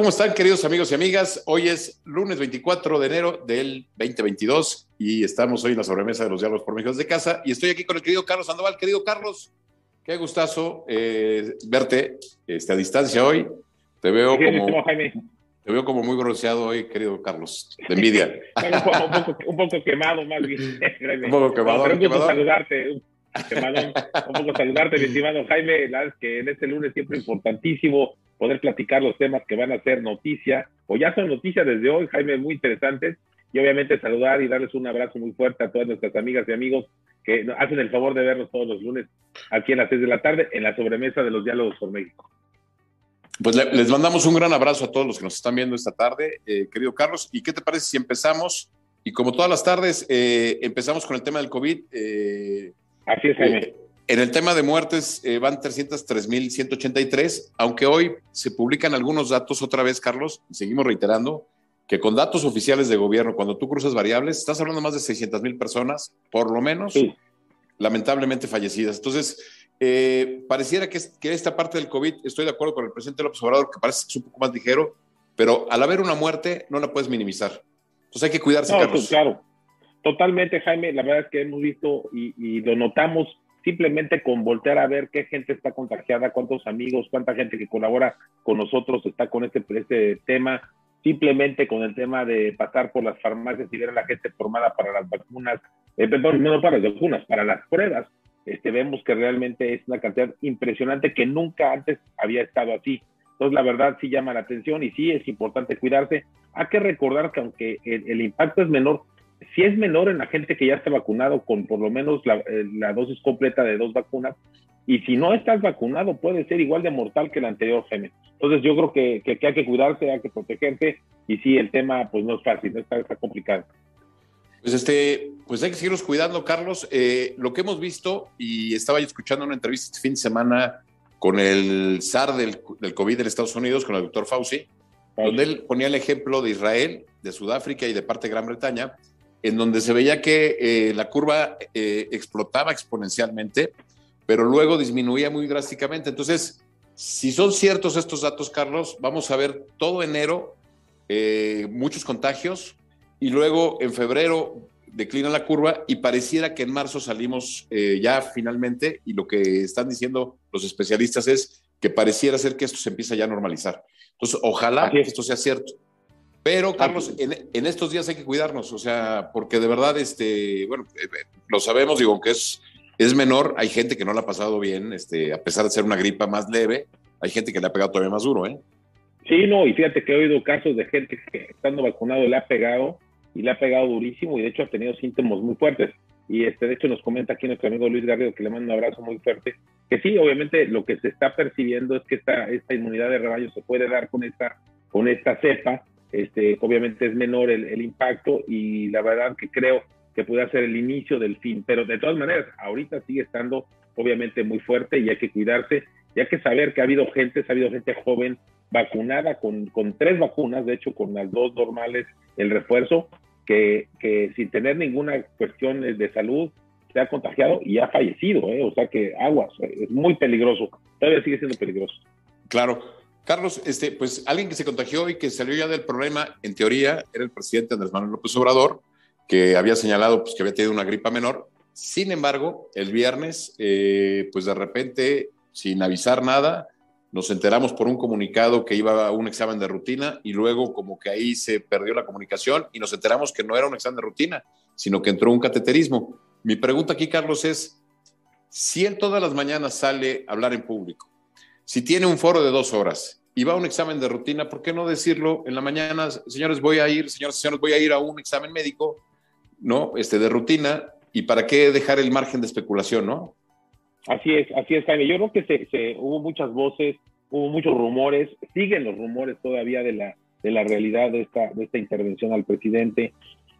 ¿Cómo están, queridos amigos y amigas? Hoy es lunes 24 de enero del 2022 y estamos hoy en la sobremesa de los diálogos por México de casa y estoy aquí con el querido Carlos Sandoval. Querido Carlos, qué gustazo eh, verte este, a distancia hoy. Te veo como... Te veo como muy bronceado hoy, querido Carlos, de envidia. un, poco, quemado, más bien. un poco quemado. un poco saludarte, un, un poco saludarte, mi estimado Jaime. La que en este lunes siempre importantísimo poder platicar los temas que van a ser noticia, o ya son noticias desde hoy, Jaime, muy interesantes, y obviamente saludar y darles un abrazo muy fuerte a todas nuestras amigas y amigos que hacen el favor de vernos todos los lunes aquí en las 6 de la tarde en la sobremesa de los diálogos por México. Pues les mandamos un gran abrazo a todos los que nos están viendo esta tarde, eh, querido Carlos. ¿Y qué te parece si empezamos? Y como todas las tardes, eh, empezamos con el tema del COVID. Eh, Así es, Jaime. En el tema de muertes eh, van 303.183, aunque hoy se publican algunos datos otra vez, Carlos, seguimos reiterando que con datos oficiales de gobierno, cuando tú cruzas variables, estás hablando más de 600.000 personas, por lo menos, lamentablemente fallecidas. Entonces, eh, pareciera que, que, esta parte del COVID, estoy de acuerdo con el presidente López Obrador, que parece que es un poco más ligero, pero al haber una muerte no la puedes minimizar. Entonces hay que cuidarse, Carlos. Pues, claro, totalmente, Jaime. La verdad es que hemos visto y, y lo notamos simplemente con voltear a ver qué gente está contagiada, cuántos amigos, cuánta gente que colabora con nosotros está con este, este tema, simplemente con el tema de pasar por las farmacias y ver a la gente formada para las vacunas, eh, no para las vacunas, para las pruebas, este, vemos que realmente es una cantidad impresionante que nunca antes había estado así. Entonces, la verdad sí llama la atención y sí es importante cuidarse. Hay que recordar que aunque el impacto es menor, si es menor en la gente que ya está vacunado con por lo menos la, eh, dosis completa de dos vacunas, y si no estás vacunado puede ser igual de mortal que el anterior gene. Entonces yo creo que, que, hay que cuidarse, hay que protegerse, y sí, el tema pues no es fácil, está, está complicado. Pues este, pues hay que seguirnos cuidando, Carlos. Eh, lo que hemos visto, y estaba yo escuchando una entrevista este fin de semana con el SAR del, del COVID en Estados Unidos, con el doctor Fauci, donde él ponía el ejemplo de Israel, de Sudáfrica y de parte de Gran Bretaña, en donde se veía que eh, la curva eh, explotaba exponencialmente, pero luego disminuía muy drásticamente. Entonces, si son ciertos estos datos, Carlos, vamos a ver todo enero eh, muchos contagios y luego en febrero declina la curva y pareciera que en marzo salimos ya finalmente y lo que están diciendo los especialistas es que pareciera ser que esto se empieza ya a normalizar. Entonces, ojalá que esto sea cierto. Pero, Carlos, en, estos días hay que cuidarnos, o sea, porque de verdad, este, bueno, eh, eh, lo sabemos, digo, que es, es menor, hay gente que no la ha pasado bien, este, a pesar de ser una gripa más leve, hay gente que le ha pegado todavía más duro, ¿eh? Sí, no, y fíjate que he oído casos de gente que estando vacunado le ha pegado y le ha pegado durísimo y de hecho ha tenido síntomas muy fuertes. Y este, de hecho nos comenta aquí nuestro amigo Luis Garrido, que le manda un abrazo muy fuerte, que sí, obviamente lo que se está percibiendo es que esta, esta inmunidad de rebaño se puede dar con esta, con esta cepa, este, obviamente es menor el, impacto y la verdad que creo que puede ser el inicio del fin, pero de todas maneras, ahorita sigue estando obviamente muy fuerte y hay que cuidarse, y hay que saber que ha habido gente, ha habido gente joven vacunada con, con tres vacunas, de hecho con las dos normales, el refuerzo, que, que sin tener ninguna cuestión de salud se ha contagiado y ha fallecido, ¿eh? o sea que aguas, es muy peligroso, todavía sigue siendo peligroso. Claro, Carlos, este, pues alguien que se contagió y que salió ya del problema, en teoría, era el presidente Andrés Manuel López Obrador, que había señalado pues, que había tenido una gripa menor. Sin embargo, el viernes, eh, pues de repente, sin avisar nada, nos enteramos por un comunicado que iba a un examen de rutina y luego como que ahí se perdió la comunicación y nos enteramos que no era un examen de rutina, sino que entró un cateterismo. Mi pregunta aquí, Carlos, es, si él todas las mañanas sale a hablar en público, si tiene un foro de dos horas y va a un examen de rutina, ¿por qué no decirlo en la mañana? Señores, voy a ir, señores, señores, voy a ir a un examen médico, ¿no? Este, de rutina, ¿y para qué dejar el margen de especulación, no? Así es, así es, Jaime. Yo creo que se, hubo muchas voces, hubo muchos rumores, siguen los rumores todavía de la, de la realidad de esta, de esta intervención al presidente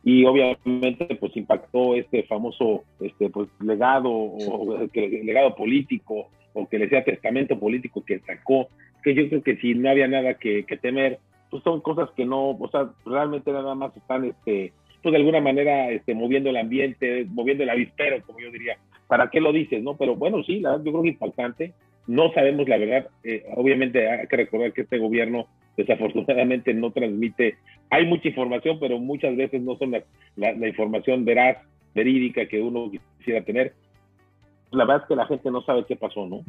y obviamente pues impactó este famoso este pues legado o legado político o que le sea testamento político que sacó, que yo creo que si no había nada que, temer, pues son cosas que no, o sea, realmente nada más están, este, pues de alguna manera, este, moviendo el ambiente, moviendo el avispero, como yo diría. ¿Para qué lo dices, no? Pero bueno, sí, la, yo creo que es impactante. No sabemos la verdad. Eh, obviamente hay que recordar que este gobierno desafortunadamente no transmite, hay mucha información, pero muchas veces no son la, información veraz, verídica que uno quisiera tener. La verdad es que la gente no sabe qué pasó, ¿no?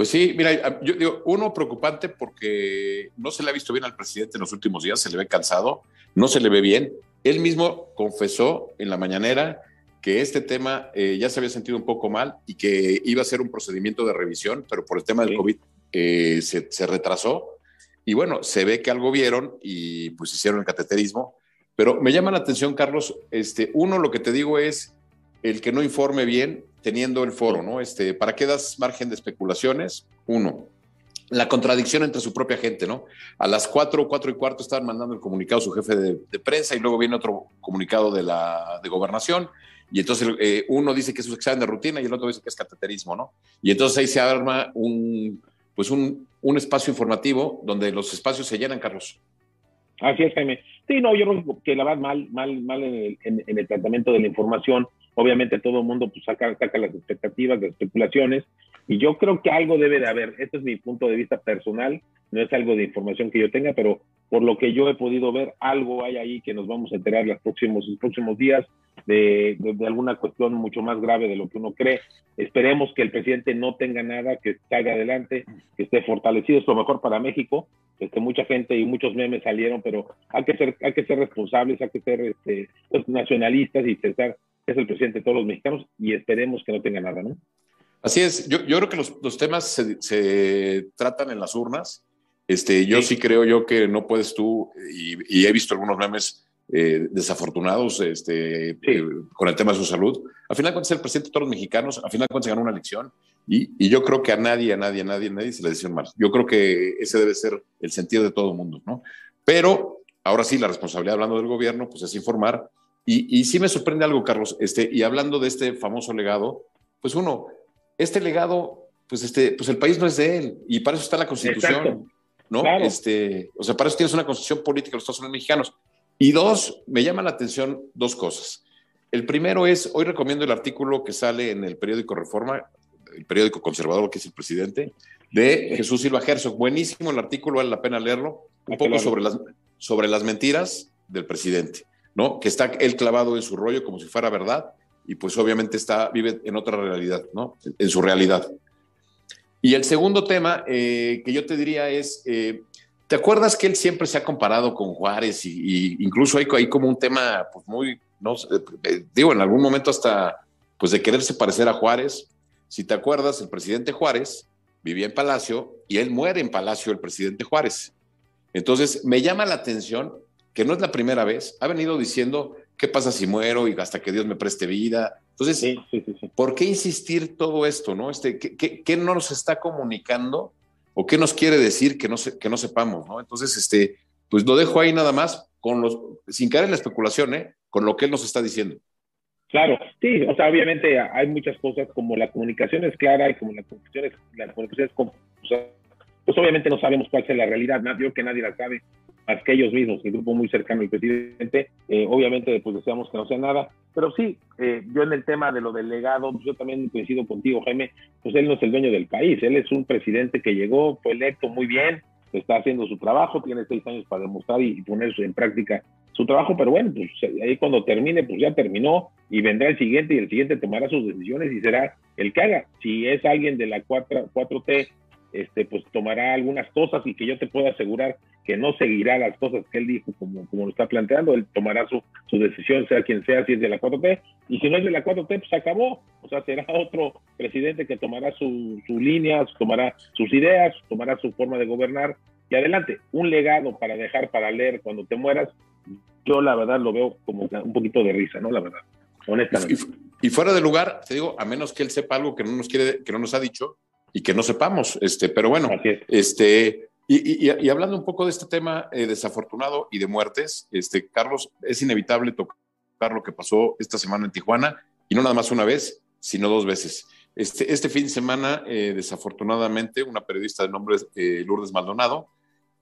Pues sí, mira, yo digo, uno preocupante porque no se le ha visto bien al presidente en los últimos días, se le ve cansado, no se le ve bien. Él mismo confesó en la mañanera que este tema eh, ya se había sentido un poco mal y que iba a ser un procedimiento de revisión, pero por el tema del COVID eh, se, se, retrasó. Y bueno, se ve que algo vieron y pues hicieron el cateterismo. Pero me llama la atención, Carlos, este, uno, lo que te digo es el que no informe bien teniendo el foro, ¿no? Este, ¿Para qué das margen de especulaciones? Uno, la contradicción entre su propia gente, ¿no? A las cuatro, cuatro y cuarto estaban mandando el comunicado su jefe de, prensa y luego viene otro comunicado de la de gobernación y entonces eh, uno dice que es un examen de rutina y el otro dice que es cateterismo, ¿no? Y entonces ahí se arma un, pues un, un espacio informativo donde los espacios se llenan, Carlos. Así es, Jaime. Sí, no, yo creo que la verdad mal, mal, mal en el, en el tratamiento de la información Obviamente todo el mundo pues, saca, saca las expectativas, las especulaciones, y yo creo que algo debe de haber. Este es mi punto de vista personal, no es algo de información que yo tenga, pero por lo que yo he podido ver, algo hay ahí que nos vamos a enterar los próximos, los próximos días de, de, alguna cuestión mucho más grave de lo que uno cree. Esperemos que el presidente no tenga nada, que salga adelante, que esté fortalecido. Es lo mejor para México. Este, mucha gente y muchos memes salieron, pero hay que ser, hay que ser responsables, hay que ser este, pues, nacionalistas y pensar es el presidente de todos los mexicanos y esperemos que no tenga nada, ¿no? Así es, yo, yo creo que los, los temas se, se, tratan en las urnas. Este, yo sí. creo yo que no puedes tú, y, y he visto algunos memes eh, desafortunados este, sí. eh, con el tema de su salud. Al final, cuando es el presidente de todos los mexicanos, al final, cuando se ganó una elección, y, y, yo creo que a nadie, a nadie, a nadie, a nadie se le decía mal. Yo creo que ese debe ser el sentido de todo el mundo, ¿no? Pero ahora sí, la responsabilidad, hablando del gobierno, pues es informar y, y, sí me sorprende algo, Carlos, este, y hablando de este famoso legado, pues uno, este legado, pues, este, pues el país no es de él, y para eso está la Constitución, Exacto. ¿no? Claro. Este, o sea, para eso tienes una Constitución política de los Estados Unidos mexicanos. Y dos, me llama la atención dos cosas. El primero es, hoy recomiendo el artículo que sale en el periódico Reforma, el periódico conservador que es el presidente, de Jesús Silva Herzog. Buenísimo el artículo, vale la pena leerlo. Un poco sobre las, sobre las mentiras del presidente. ¿No? Que está él clavado en su rollo como si fuera verdad y pues obviamente está, vive en otra realidad, ¿no? En su realidad. Y el segundo tema eh, que yo te diría es, eh, ¿te acuerdas que él siempre se ha comparado con Juárez y, incluso hay, hay, como un tema pues muy, no eh, digo, en algún momento hasta pues de quererse parecer a Juárez? Si te acuerdas, el presidente Juárez vivía en Palacio y él muere en Palacio, el presidente Juárez. Entonces, me llama la atención que no es la primera vez, ha venido diciendo, ¿qué pasa si muero y hasta que Dios me preste vida? Entonces, sí, sí, sí, ¿por qué insistir todo esto? ¿no? Este, ¿qué, qué, qué nos está comunicando o qué nos quiere decir que no, se, que no sepamos? ¿no? Entonces, este, pues lo dejo ahí nada más, con los, sin caer en la especulación, ¿eh? con lo que él nos está diciendo. Claro, sí, o sea, obviamente hay muchas cosas como la comunicación es clara y como la comunicación es, la comunicación es confusa, pues obviamente no sabemos cuál es la realidad, yo que nadie la sabe, más que ellos mismos, el grupo muy cercano al presidente, eh, obviamente pues deseamos que no sea nada, pero sí, eh, yo en el tema de lo del legado, yo también coincido contigo, Jaime, pues él no es el dueño del país, él es un presidente que llegó, fue electo muy bien, está haciendo su trabajo, tiene seis años para demostrar y, y poner en práctica su trabajo, pero bueno, pues ahí cuando termine, pues ya terminó y vendrá el siguiente y el siguiente tomará sus decisiones y será el que haga. Si es alguien de la 4, 4T este, pues tomará algunas cosas y que yo te puedo asegurar que no seguirá las cosas que él dijo como, como lo está planteando, él tomará su, su decisión, sea quien sea, si es de la 4T, y si no es de la 4T, pues acabó, o sea, será otro presidente que tomará su, su línea, tomará sus ideas, tomará su forma de gobernar, y adelante, un legado para dejar para leer cuando te mueras, yo la verdad lo veo como un poquito de risa, ¿no? La verdad, honestamente. Y, y fuera de lugar, te digo, a menos que él sepa algo que no nos quiere, que no nos ha dicho, y que no sepamos. Este, pero bueno, este, y, y, y, hablando un poco de este tema eh, desafortunado y de muertes, este, Carlos, es inevitable tocar lo que pasó esta semana en Tijuana, y no nada más una vez, sino dos veces. Este, este fin de semana, eh, desafortunadamente, una periodista de nombre eh, Lourdes Maldonado,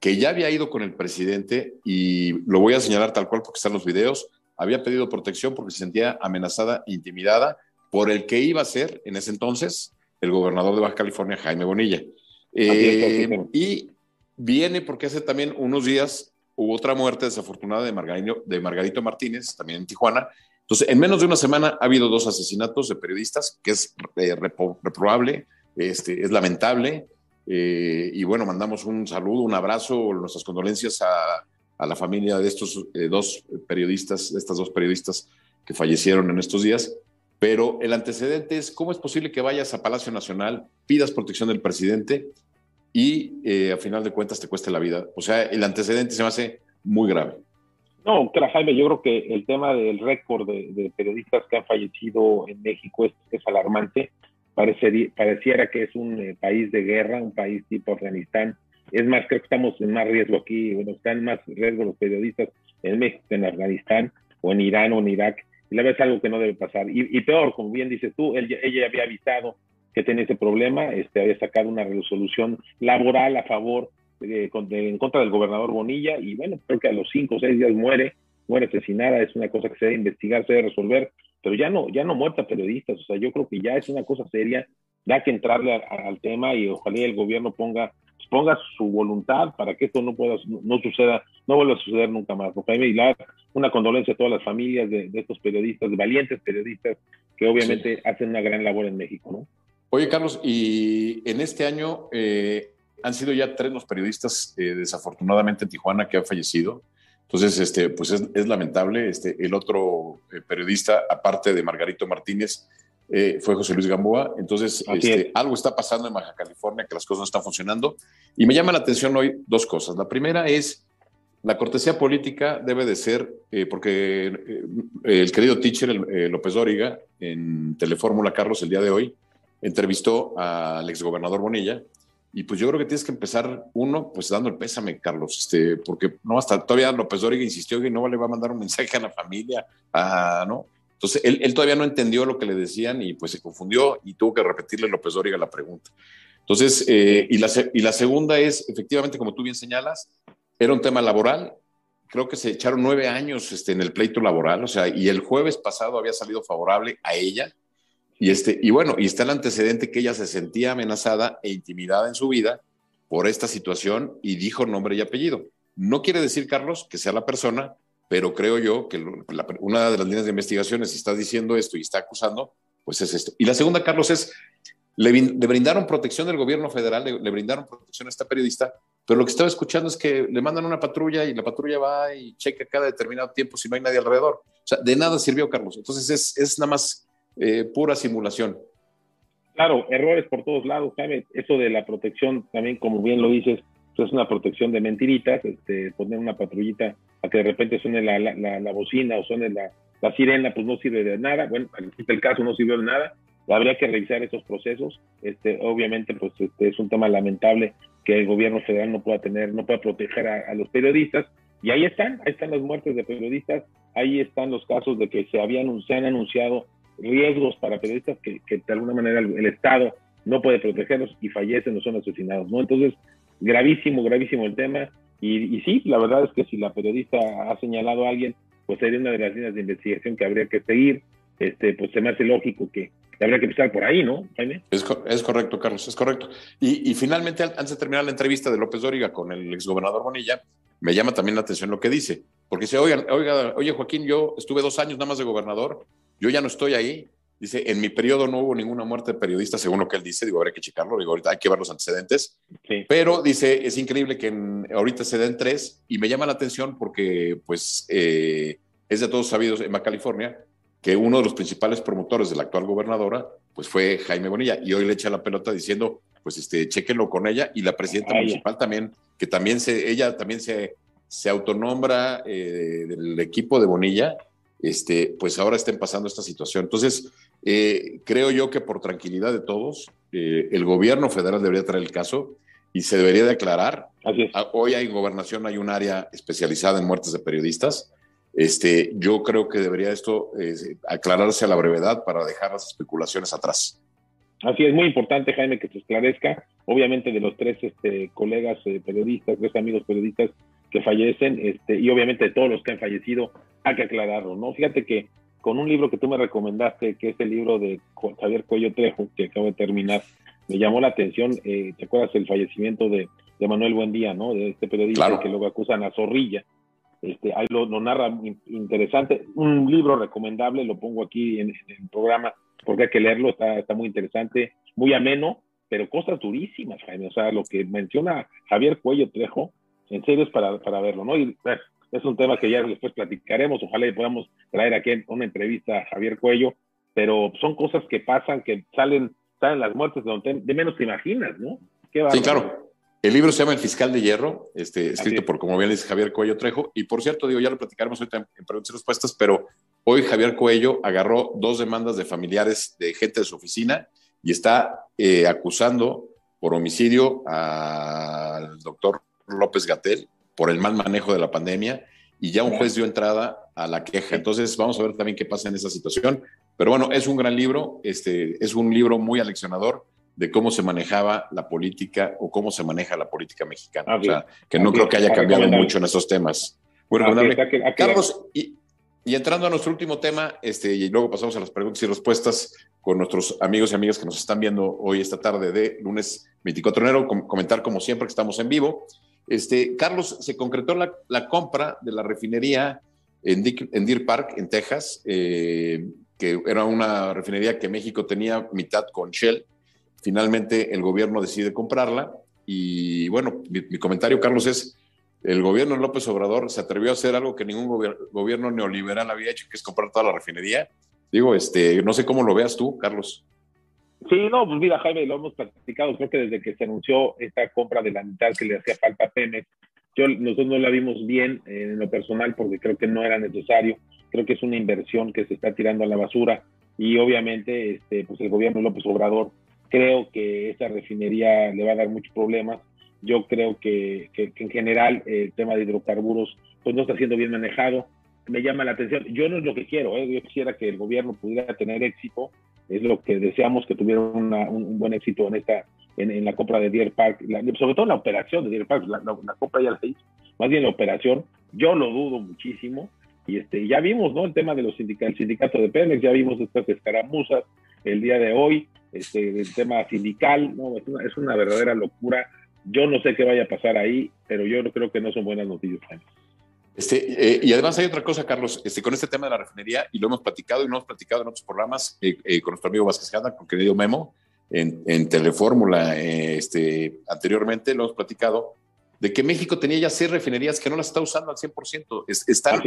que ya había ido con el presidente, y lo voy a señalar tal cual porque están los videos, había pedido protección porque se sentía amenazada, intimidada por el que iba a ser en ese entonces el gobernador de Baja California, Jaime Bonilla. Eh, y viene porque hace también unos días hubo otra muerte desafortunada de Margarito, de Margarito Martínez, también en Tijuana. Entonces, en menos de una semana ha habido dos asesinatos de periodistas, que es eh, reprobable, este, es lamentable. Eh, y bueno, mandamos un saludo, un abrazo, nuestras condolencias a, a la familia de estos eh, dos periodistas, de estas dos periodistas que fallecieron en estos días. Pero el antecedente es, ¿cómo es posible que vayas a Palacio Nacional, pidas protección del presidente y eh, a final de cuentas te cueste la vida? O sea, el antecedente se me hace muy grave. No, Jaime, yo creo que el tema del récord de, periodistas que han fallecido en México es, alarmante. pareciera que es un eh, país de guerra, un país tipo Afganistán, es más, creo que estamos en más riesgo aquí, bueno, están más riesgo los periodistas en México, en Afganistán, o en Irán, o en Irak. Y la verdad es algo que no debe pasar. Y, peor, como bien dices tú, ella había avisado que tenía ese problema, este, había sacado una resolución laboral a favor, de, en contra del gobernador Bonilla, y bueno, creo que a los cinco o seis días muere, muere asesinada, es una cosa que se debe investigar, se debe resolver, pero ya no, ya no muerta periodistas, o sea, yo creo que ya es una cosa seria, da que entrarle al tema y ojalá el gobierno ponga ponga su voluntad para que esto no pueda, no suceda, no vuelva a suceder nunca más. Porque hay una condolencia a todas las familias de, estos periodistas, de valientes periodistas que obviamente hacen una gran labor en México, ¿no? Oye, Carlos, y en este año eh, han sido ya tres los periodistas, eh, desafortunadamente en Tijuana, que han fallecido. Entonces, este, pues es, lamentable. Este, el otro eh, periodista, aparte de Margarito Martínez, eh, fue José Luis Gamboa. Entonces, este, algo está pasando en Baja California, que las cosas no están funcionando. Y me llama la atención hoy dos cosas. La primera es, la cortesía política debe de ser, eh, porque eh, el querido teacher López Dóriga, en Telefórmula Carlos, el día de hoy, entrevistó al exgobernador Bonilla. Y pues yo creo que tienes que empezar, uno, pues dando el pésame, Carlos, este, porque no, hasta todavía López Dóriga insistió que no le va a mandar un mensaje a la familia, a, ¿no? Entonces, él, todavía no entendió lo que le decían y pues se confundió y tuvo que repetirle López Dóriga la pregunta. Entonces, eh, y, la, y la segunda es, efectivamente, como tú bien señalas, era un tema laboral. Creo que se echaron nueve años este, en el pleito laboral, o sea, y el jueves pasado había salido favorable a ella. Y, este, y bueno, y está el antecedente que ella se sentía amenazada e intimidada en su vida por esta situación y dijo nombre y apellido. No quiere decir, Carlos, que sea la persona pero creo yo que una de las líneas de investigaciones, está diciendo esto y está acusando, pues es esto. Y la segunda, Carlos, es, le, brindaron protección del gobierno federal, le, brindaron protección a esta periodista, pero lo que estaba escuchando es que le mandan una patrulla y la patrulla va y checa cada determinado tiempo si no hay nadie alrededor. O sea, de nada sirvió, Carlos. Entonces es, es nada más eh, pura simulación. Claro, errores por todos lados, Jaime. Eso de la protección, también como bien lo dices, es una protección de mentiritas, este, poner una patrullita a que de repente suene la, la, bocina o suene la, la, sirena, pues no sirve de nada. Bueno, en el caso no sirvió de nada. Habría que revisar esos procesos. Este, obviamente, pues este, es un tema lamentable que el gobierno federal no pueda tener, no pueda proteger a, los periodistas. Y ahí están, ahí están las muertes de periodistas, ahí están los casos de que se habían se han anunciado riesgos para periodistas que, que de alguna manera el, el Estado no puede protegerlos y fallecen o son asesinados, ¿no? Entonces, gravísimo, gravísimo el tema. Y, sí, la verdad es que si la periodista ha señalado a alguien, pues sería una de las líneas de investigación que habría que seguir. Este, pues se me hace lógico que habría que empezar por ahí, ¿no, Jaime? Es, es correcto, Carlos, es correcto. Y, y, finalmente, antes de terminar la entrevista de López Dóriga con el exgobernador Bonilla, me llama también la atención lo que dice. Porque dice, oiga, oiga, oye, Joaquín, yo estuve dos años nada más de gobernador, yo ya no estoy ahí, Dice, en mi periodo no hubo ninguna muerte de periodista, según lo que él dice. Digo, habría que checarlo. Digo, ahorita hay que ver los antecedentes. Pero dice, es increíble que ahorita se den tres y me llama la atención porque, pues, eh, es de todos sabidos en California que uno de los principales promotores de la actual gobernadora, pues fue Jaime Bonilla. Y hoy le echa la pelota diciendo, pues, este, chequenlo con ella y la presidenta municipal también, que también se, ella también se, se autonombra eh, del equipo de Bonilla este, pues ahora estén pasando esta situación. Entonces, eh, creo yo que por tranquilidad de todos, eh, el gobierno federal debería traer el caso y se debería de aclarar. Ah, hoy hay en gobernación, hay un área especializada en muertes de periodistas. Este, yo creo que debería esto eh, aclararse a la brevedad para dejar las especulaciones atrás. Así es, muy importante, Jaime, que se esclarezca. Obviamente de los tres este, colegas periodistas, tres amigos periodistas que fallecen, este, y obviamente de todos los que han fallecido, hay que aclararlo, ¿no? Fíjate que con un libro que tú me recomendaste, que es el libro de Javier Cuello Trejo, que acabo de terminar, me llamó la atención, eh, ¿te acuerdas el fallecimiento de de Manuel Buendía, ¿no? De este periodista que luego acusan a Zorrilla. Este, ahí lo, narra interesante. Un libro recomendable, lo pongo aquí en, el programa porque hay que leerlo, está, está muy interesante, muy ameno, pero cosas durísimas, Jaime. O sea, lo que menciona Javier Cuello Trejo, en serio es para, para verlo, ¿no? Y es un tema que ya después platicaremos. Ojalá y podamos traer aquí una entrevista a Javier Cuello, pero son cosas que pasan, que salen, salen las muertes de donde de menos te imaginas, ¿no? sí, claro. El libro se llama El Fiscal de Hierro, este, escrito por, como bien dice Javier Cuello Trejo. Y por cierto, digo, ya lo platicaremos ahorita en, preguntas y respuestas, pero hoy Javier Cuello agarró dos demandas de familiares de gente de su oficina y está eh, acusando por homicidio al doctor López Gatel por el mal manejo de la pandemia y ya un juez dio entrada a la queja. Entonces vamos a ver también qué pasa en esa situación. Pero bueno, es un gran libro, este, es un libro muy aleccionador de cómo se manejaba la política o cómo se maneja la política mexicana. o sea, que no creo que haya cambiado mucho en estos temas. Bueno, Carlos, y, entrando a nuestro último tema, este, y luego pasamos a las preguntas y respuestas con nuestros amigos y amigas que nos están viendo hoy, esta tarde de lunes 24 de enero, comentar como siempre que estamos en vivo. Este, Carlos, se concretó la, compra de la refinería en, Deer Park, en Texas, eh, que era una refinería que México tenía mitad con Shell Finalmente el gobierno decide comprarla y bueno, mi, comentario, Carlos, es, el gobierno de López Obrador se atrevió a hacer algo que ningún gobierno neoliberal había hecho, que es comprar toda la refinería. Digo, este, no sé cómo lo veas tú, Carlos. Sí, no, pues mira, Jaime, lo hemos platicado, creo que desde que se anunció esta compra de la mitad que le hacía falta a Pemex, yo, nosotros no la vimos bien en lo personal porque creo que no era necesario, creo que es una inversión que se está tirando a la basura y obviamente este, pues el gobierno López Obrador Creo que esa refinería le va a dar muchos problemas. Yo creo que, en general el tema de hidrocarburos pues no está siendo bien manejado. Me llama la atención. Yo no es lo que quiero. ¿eh? Yo quisiera que el gobierno pudiera tener éxito. Es lo que deseamos que tuviera un, buen éxito en esta en, la compra de Deer Park, sobre todo la operación de Deer Park. La, compra ya la hizo. Más bien la operación. Yo lo dudo muchísimo. Y este, ya vimos, ¿no? El tema de los sindicatos, sindicato de Pemex, ya vimos estas escaramuzas el día de hoy este, el tema sindical, ¿no? es, una, verdadera locura. Yo no sé qué vaya a pasar ahí, pero yo creo que no son buenas noticias. Este, eh, y además hay otra cosa, Carlos, este, con este tema de la refinería, y lo hemos platicado y lo hemos platicado en otros programas eh, eh, con nuestro amigo Vázquez Jada, con querido Memo, en, en Telefórmula, este, anteriormente lo hemos platicado, de que México tenía ya seis refinerías que no las está usando al 100%, están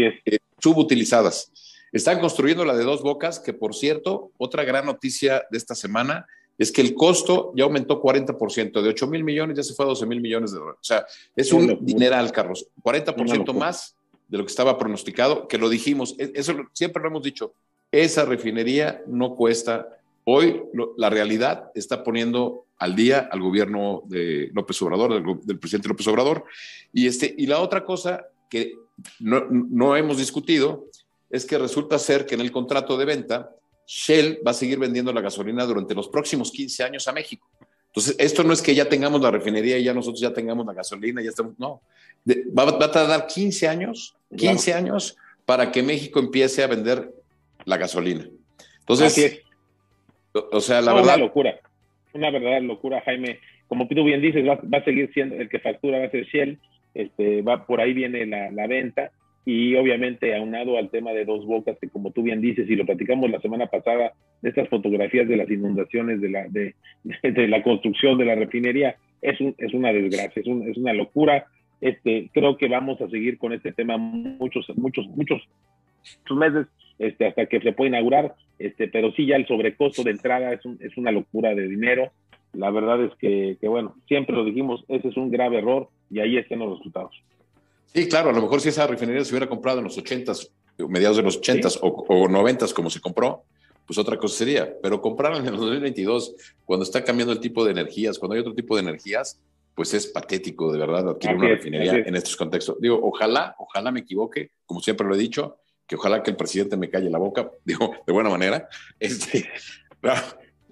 subutilizadas. Están construyendo la de dos bocas, que por cierto, otra gran noticia de esta semana es que el costo ya aumentó 40%, de 8 mil millones ya se fue a 12 mil millones de dólares. O sea, es un dineral, Carlos, 40% más de lo que estaba pronosticado, que lo dijimos, e-, eso siempre lo hemos dicho, esa refinería no cuesta. Hoy la realidad está poniendo al día al gobierno de López Obrador, del, presidente López Obrador. Y, este, y la otra cosa que no, no hemos discutido es que resulta ser que en el contrato de venta, Shell va a seguir vendiendo la gasolina durante los próximos 15 años a México. Entonces, esto no es que ya tengamos la refinería y ya nosotros ya tengamos la gasolina, ya estamos, no. va, a tardar 15 años, 15 años para que México empiece a vender la gasolina. Entonces, o, sea, la verdad. Una locura, una verdadera locura, Jaime. Como tú bien dices, va, a seguir siendo el que factura, va a ser Shell, este, va, por ahí viene la, la venta y obviamente aunado al tema de dos bocas, que como tú bien dices, y lo platicamos la semana pasada, de estas fotografías de las inundaciones, de la, de, de la construcción de la refinería, es, un, es una desgracia, es, un, es una locura. Este, creo que vamos a seguir con este tema muchos, muchos, muchos meses este, hasta que se pueda inaugurar, este, pero sí ya el sobrecosto de entrada es, un, es una locura de dinero. La verdad es que, que, bueno, siempre lo dijimos, ese es un grave error y ahí están los resultados. Sí, claro, a lo mejor si esa refinería se hubiera comprado en los 80s, mediados de los 80s o, 90s como se compró, pues otra cosa sería. Pero comprarla en el 2022, cuando está cambiando el tipo de energías, cuando hay otro tipo de energías, pues es patético de verdad adquirir una refinería en estos contextos. Digo, ojalá, ojalá me equivoque, como siempre lo he dicho, que ojalá que el presidente me calle la boca, digo, de buena manera. Este,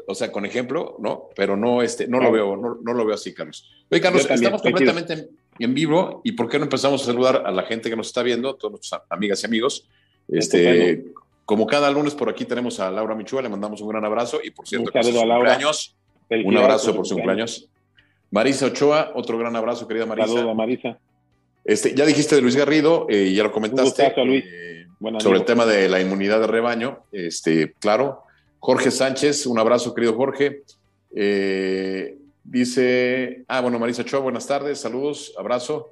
o sea, con ejemplo, ¿no? Pero no, este, no, lo veo, no, no, lo veo así, Carlos. Oye, Carlos, estamos completamente en vivo y por qué no empezamos a saludar a la gente que nos está viendo, todas nuestras amigas y amigos. Este, como cada lunes por aquí tenemos a Laura Michua, le mandamos un gran abrazo y por cierto, un saludo a Laura. Cumpleaños, un abrazo por su cumpleaños. Marisa Ochoa, otro gran abrazo, querida Marisa. Saludos, Marisa. Este, ya dijiste de Luis Garrido, eh, ya lo comentaste. Luis. Eh, sobre el tema de la inmunidad de rebaño, este, claro. Jorge Sánchez, un abrazo, querido Jorge. Eh, dice, ah, bueno, Marisa Ochoa, buenas tardes, saludos, abrazo.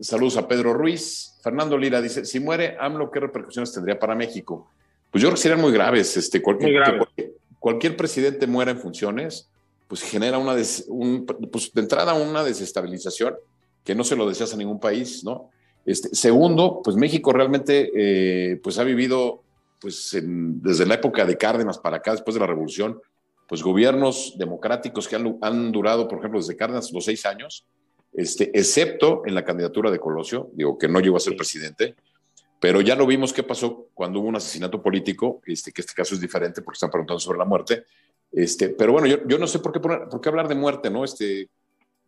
saludos a Pedro Ruiz. Fernando Lira dice, si muere AMLO, ¿qué repercusiones tendría para México? Pues yo creo que serían muy graves. Este, cualquier, cualquier, presidente muera en funciones, pues genera una, un, pues de entrada una desestabilización que no se lo deseas a ningún país, ¿no? Este, segundo, pues México realmente eh, pues ha vivido pues desde la época de Cárdenas para acá, después de la revolución, pues gobiernos democráticos que han, han durado, por ejemplo, desde Cárdenas los seis años, este, excepto en la candidatura de Colosio, digo que no llegó a ser presidente, pero ya lo vimos qué pasó cuando hubo un asesinato político, este, que este caso es diferente porque están preguntando sobre la muerte. Este, pero bueno, yo, yo no sé por qué, por qué hablar de muerte, ¿no? Este,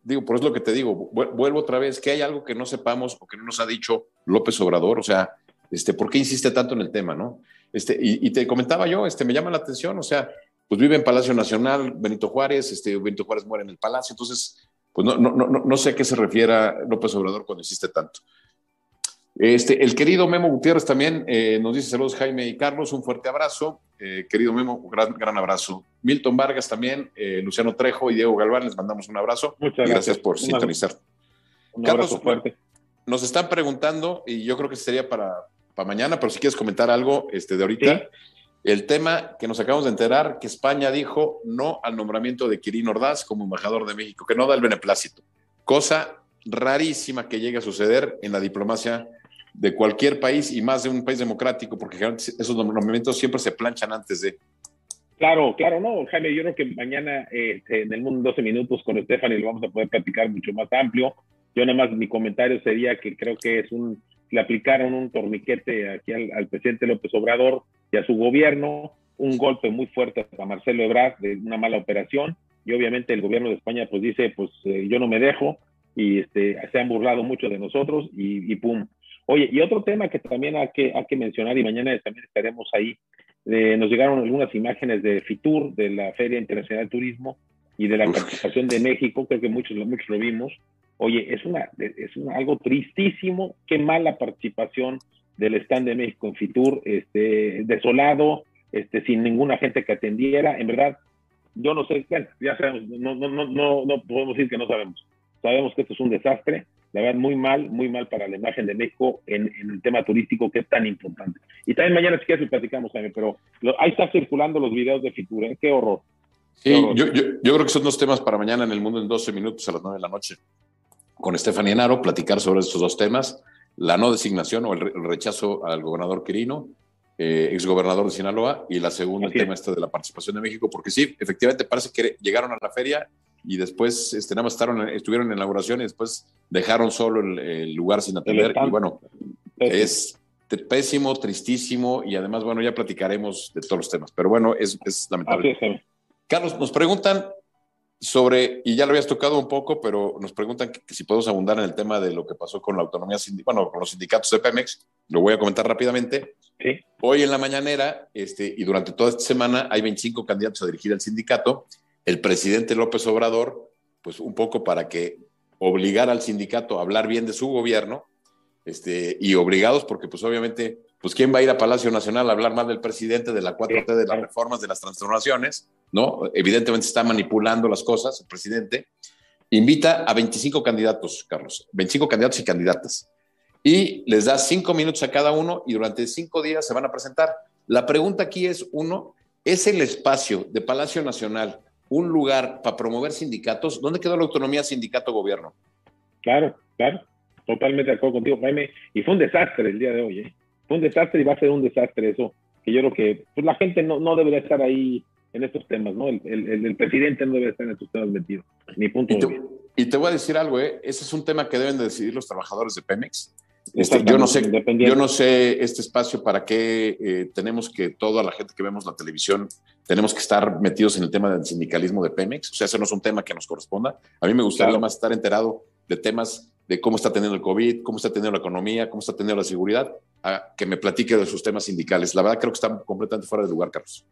digo, por eso es lo que te digo, vuelvo otra vez, que hay algo que no sepamos o que no nos ha dicho López Obrador, o sea, este, ¿por qué insiste tanto en el tema, no? Este, y, te comentaba yo, este, me llama la atención, o sea, pues vive en Palacio Nacional, Benito Juárez, este, Benito Juárez muere en el Palacio, entonces, pues no, no, no, no sé a qué se refiera López Obrador cuando insiste tanto. Este, el querido Memo Gutiérrez también eh, nos dice saludos Jaime y Carlos, un fuerte abrazo. Eh, querido Memo, gran, gran abrazo. Milton Vargas también, eh, Luciano Trejo y Diego Galván, les mandamos un abrazo. Muchas gracias. por sintonizar. Carlos, fuerte. nos están preguntando, y yo creo que sería para, para mañana, pero si quieres comentar algo este, de ahorita, el tema que nos acabamos de enterar, que España dijo no al nombramiento de Quirino Ordaz como embajador de México, que no da el beneplácito. Cosa rarísima que llegue a suceder en la diplomacia de cualquier país y más de un país democrático, porque esos nombramientos siempre se planchan antes de. Claro, claro, no, Jaime, yo creo que mañana este, en el mundo 12 minutos con Stephanie lo vamos a poder platicar mucho más amplio. Yo nada más mi comentario sería que creo que es un, le aplicaron un torniquete aquí al, presidente López Obrador y a su gobierno, un golpe muy fuerte a Marcelo Ebrard de una mala operación. Y obviamente el gobierno de España pues dice pues eh, yo no me dejo y este, se han burlado mucho de nosotros y, y pum, Oye, y otro tema que también hay que, hay que mencionar, y mañana también estaremos ahí, eh, nos llegaron algunas imágenes de FITUR, de la Feria Internacional de Turismo, y de la participación de México, creo que muchos, muchos lo vimos. Oye, es, una, es algo tristísimo, qué mala participación del stand de México en FITUR, este, desolado, este, sin ninguna gente que atendiera. En verdad, yo no sé, bueno, ya sabemos, no, no, no, no, no podemos decir que no sabemos. Sabemos que esto es un desastre, la verdad, muy mal, muy mal para la imagen de México en, el tema turístico que es tan importante. Y también mañana si quieres platicamos, Jaime, pero ahí está circulando los videos de Fitura, ¿eh? qué horror. Sí, Yo, creo que son dos temas para mañana en el mundo en 12 minutos a las 9 de la noche. Con Estefanía Enaro, platicar sobre estos dos temas, la no designación o el, rechazo al gobernador Quirino, eh, exgobernador de Sinaloa, y la segunda, el tema este de la participación de México, porque sí, efectivamente parece que llegaron a la feria y después este, nada más estaron, estuvieron en inauguración y después dejaron solo el, lugar sin atender. Y bueno, es pésimo, tristísimo y además, bueno, ya platicaremos de todos los temas, pero bueno, es, es lamentable. Carlos, nos preguntan sobre, y ya lo habías tocado un poco, pero nos preguntan que, si podemos abundar en el tema de lo que pasó con la autonomía, bueno, con los sindicatos de Pemex. Lo voy a comentar rápidamente. Hoy en la mañanera este, y durante toda esta semana hay 25 candidatos a dirigir el sindicato el presidente López Obrador, pues un poco para que obligara al sindicato a hablar bien de su gobierno, este, y obligados, porque pues obviamente, pues quién va a ir a Palacio Nacional a hablar mal del presidente, de la 4T, de las reformas, de las transformaciones, ¿no? Evidentemente está manipulando las cosas el presidente. Invita a 25 candidatos, Carlos, 25 candidatos y candidatas. Y les da cinco minutos a cada uno y durante cinco días se van a presentar. La pregunta aquí es, uno, ¿es el espacio de Palacio Nacional un lugar para promover sindicatos, ¿dónde quedó la autonomía sindicato-gobierno? Claro, claro, totalmente de acuerdo contigo, Jaime. Y fue un desastre el día de hoy, ¿eh? Un desastre y va a ser un desastre eso, que yo creo que pues, la gente no, no debería estar ahí en estos temas, ¿no? El, el, presidente no debe estar en estos temas metido, ni punto y te, y te voy a decir algo, ¿eh? Ese es un tema que deben de decidir los trabajadores de Pemex. Este, yo, no sé, yo no sé este espacio para qué eh, tenemos que toda la gente que vemos la televisión tenemos que estar metidos en el tema del sindicalismo de Pemex. O sea, ese no es un tema que nos corresponda. A mí me gustaría más estar enterado de temas de cómo está teniendo el COVID, cómo está teniendo la economía, cómo está teniendo la seguridad, a que me platique de sus temas sindicales. La verdad creo que están completamente fuera de lugar, Carlos.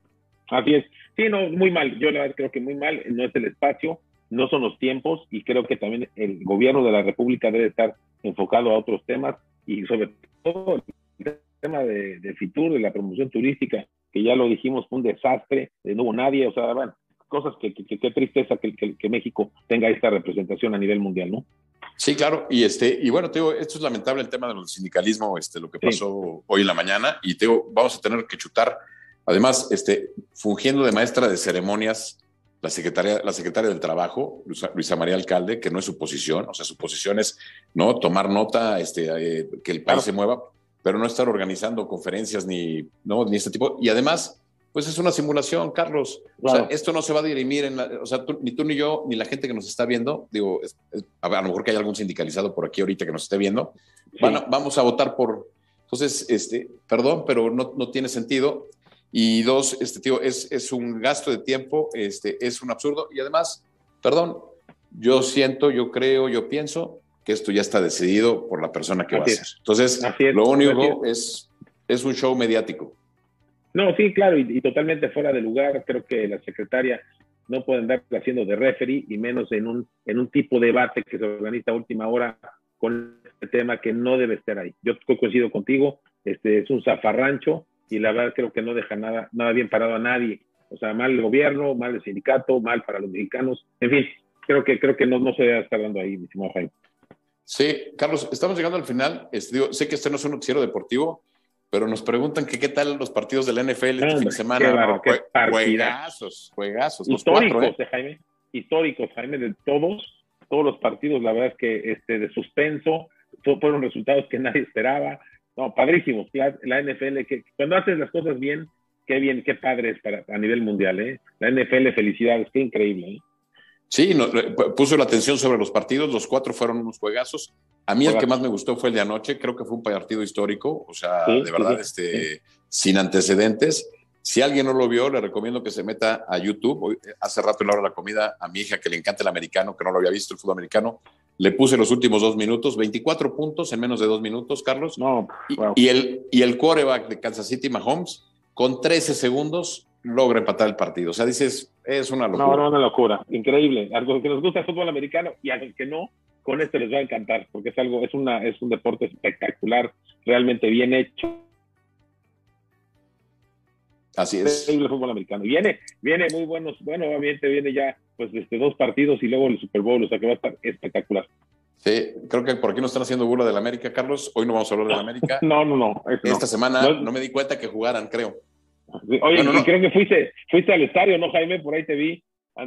Así es. Sí, no, muy mal. Yo la verdad creo que muy mal. No es el espacio. no son los tiempos y creo que también el gobierno de la República debe estar enfocado a otros temas y sobre todo el tema de, de Fitur, de la promoción turística, que ya lo dijimos, fue un desastre, no hubo nadie, o sea, bueno, cosas que, qué tristeza que, que, México tenga esta representación a nivel mundial, ¿no? Sí, claro, y este, y bueno, te digo, esto es lamentable el tema del sindicalismo, este, lo que pasó hoy en la mañana, y te digo, vamos a tener que chutar, además, este, fungiendo de maestra de ceremonias, la secretaria, la secretaria del Trabajo, Luisa, María Alcalde, que no es su posición, o sea, su posición es no tomar nota, este, eh, que el país se mueva, pero no estar organizando conferencias ni, no, ni este tipo. Y además, pues es una simulación, Carlos. O sea, esto no se va a dirimir en la, o sea, ni tú ni yo, ni la gente que nos está viendo, digo, a, lo mejor que hay algún sindicalizado por aquí ahorita que nos esté viendo, vamos a votar por, entonces, este, perdón, pero no, no tiene sentido. Y dos, este tío, es, es un gasto de tiempo, este, es un absurdo. Y además, perdón, yo siento, yo creo, yo pienso que esto ya está decidido por la persona que va a hacer. Entonces, lo único es. es. un show mediático. No, sí, claro, y, totalmente fuera de lugar. Creo que la secretaria no puede andar haciendo de referee y menos en un, en un tipo de debate que se organiza a última hora con este tema que no debe estar ahí. Yo coincido contigo, este es un zafarrancho y la verdad creo que no deja nada, nada bien parado a nadie. O sea, mal el gobierno, mal el sindicato, mal para los mexicanos. En fin, creo que, creo que no, no se debe estar dando ahí, mi estimado Jaime. Sí, Carlos, estamos llegando al final. Este, sé que este no es un noticiero deportivo, pero nos preguntan que qué tal los partidos del NFL este fin de semana. juegazos, juegazos. Históricos, ¿eh? Jaime. Históricos, Jaime, de todos, todos los partidos, la verdad es que este, de suspenso, fueron resultados que nadie esperaba. No, padrísimos. La, la, NFL, que cuando haces las cosas bien, qué bien, qué padre es para, a nivel mundial, ¿eh? La NFL, felicidades, qué increíble, ¿eh? Sí, no, puso la atención sobre los partidos, los cuatro fueron unos juegazos. A mí el que más me gustó fue el de anoche, creo que fue un partido histórico, o sea, de verdad, este, sin antecedentes. Si alguien no lo vio, le recomiendo que se meta a YouTube. hace rato en la hora de la comida, a mi hija que le encanta el americano, que no lo había visto, el fútbol americano, le puse los últimos dos minutos, 24 puntos en menos de dos minutos, Carlos. No, y, el, y el quarterback de Kansas City, Mahomes, con 13 segundos, logra empatar el partido. O sea, dices, es una locura. No, no, una locura. Increíble. A los que nos gusta el fútbol americano y a los que no, con esto les va a encantar, porque es algo, es una, es un deporte espectacular, realmente bien hecho. Así es. El fútbol americano. Viene, viene muy buenos, bueno, obviamente viene ya pues este, dos partidos y luego el Super Bowl, o sea que va a estar espectacular. Sí, creo que por aquí no están haciendo burla del América, Carlos. Hoy no vamos a hablar del América. No, no, no. Esta semana no, me di cuenta que jugaran, creo. Oye, creo que fuiste, fuiste al estadio, ¿no, Jaime? Por ahí te vi.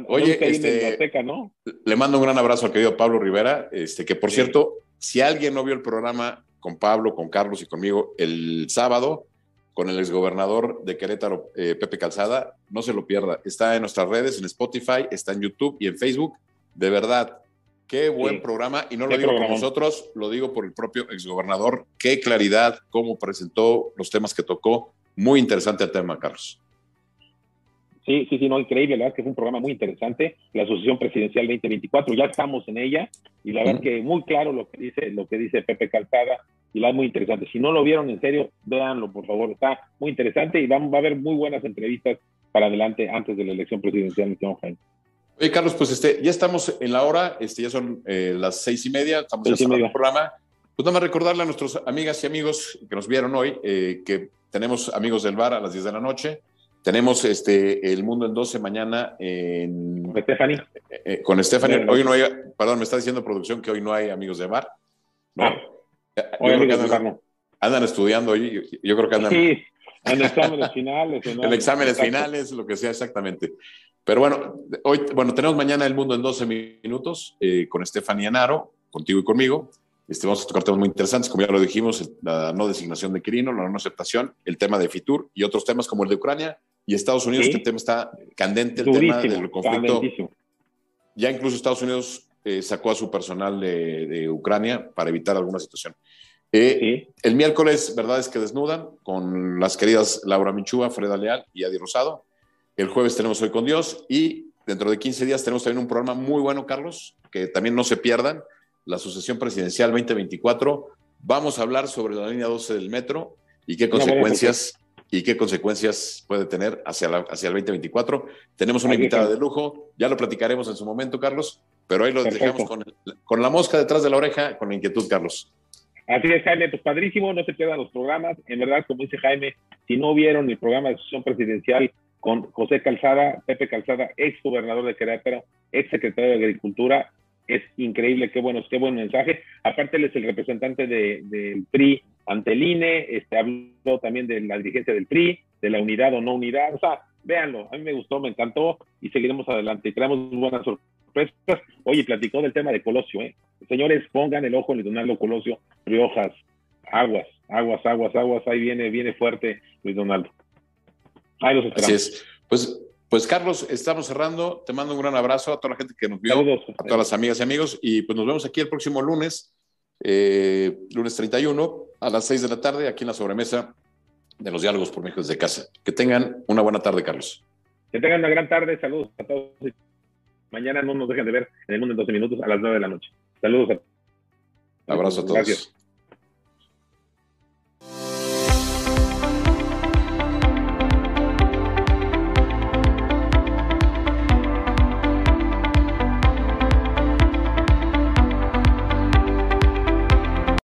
Oye, este, ¿no? le mando un gran abrazo al querido Pablo Rivera, este, que por cierto, si alguien no vio el programa con Pablo, con Carlos y conmigo el sábado, con el exgobernador de Querétaro, eh, Pepe Calzada, no se lo pierda. Está en nuestras redes, en Spotify, está en YouTube y en Facebook. De verdad, qué buen programa. Y no lo digo por nosotros, lo digo por el propio exgobernador. Qué claridad, cómo presentó los temas que tocó. Muy interesante el tema, Carlos. Sí, sí, sí, no, increíble, la verdad que fue un programa muy interesante, la Asociación Presidencial 2024, ya estamos en ella, y la verdad que muy claro lo que dice, lo que dice Pepe Calzada, y la es muy interesante. Si no lo vieron en serio, véanlo, por favor, está muy interesante y va, va a haber muy buenas entrevistas para adelante antes de la elección presidencial en Oye, Carlos, pues este, ya estamos en la hora, este, ya son eh, las seis y media, estamos en el programa. Pues nada más recordarle a nuestros amigas y amigos que nos vieron hoy eh, que tenemos amigos del bar a las 10 de la noche. Tenemos este El Mundo en 12 mañana en... Con Stephanie. Eh, eh, con Stephanie. Hoy no hay, perdón, me está diciendo producción que hoy no hay amigos de bar. No. Ah, hoy andan, andan, estudiando hoy. Yo creo que andan... Sí, en exámenes finales. En exámenes finales, lo que sea exactamente. Pero bueno, hoy, bueno, tenemos mañana El Mundo en 12 minutos eh, con Stephanie Anaro, contigo y conmigo. Este, vamos a tocar temas muy interesantes, como ya lo dijimos, la no designación de Quirino, la no aceptación, el tema de Fitur y otros temas como el de Ucrania y Estados Unidos, que el tema está candente, el tema del conflicto. Ya incluso Estados Unidos eh, sacó a su personal de, Ucrania para evitar alguna situación. Eh, el miércoles, verdad es que desnudan con las queridas Laura Michúa, Freda Leal y Adi Rosado. El jueves tenemos Hoy con Dios y dentro de 15 días tenemos también un programa muy bueno, Carlos, que también no se pierdan la sucesión presidencial 2024. Vamos a hablar sobre la línea 12 del metro y qué consecuencias y qué consecuencias puede tener hacia, hacia el 2024. Tenemos una invitada de lujo, ya lo platicaremos en su momento, Carlos, pero ahí lo dejamos con, con, la mosca detrás de la oreja, con la inquietud, Carlos. Así es, Jaime, pues padrísimo, no se pierdan los programas. En verdad, como dice Jaime, si no vieron el programa de sesión presidencial con José Calzada, Pepe Calzada, ex gobernador de Querétaro, ex secretario de Agricultura, es increíble, qué bueno, qué buen mensaje. Aparte, él es el representante del de, PRI ante el INE, este, habló también de la dirigencia del PRI, de la unidad o no unidad, o sea, véanlo, a mí me gustó, me encantó y seguiremos adelante y traemos buenas sorpresas. Oye, platicó del tema de Colosio, ¿eh? Señores, pongan el ojo en Luis Donaldo Colosio, Riojas, aguas, aguas, aguas, aguas, ahí viene, viene fuerte Luis Donaldo. Ahí los esperamos. Así es. Pues pues Carlos, estamos cerrando. Te mando un gran abrazo a toda la gente que nos vio, a todas las amigas y amigos. Y pues nos vemos aquí el próximo lunes, eh, lunes 31, a las 6 de la tarde, aquí en la sobremesa de los diálogos por México desde casa. Que tengan una buena tarde, Carlos. Que tengan una gran tarde. Saludos a todos. Mañana no nos dejen de ver en el mundo en 12 minutos a las 9 de la noche. Saludos. A... Abrazo a todos. Gracias.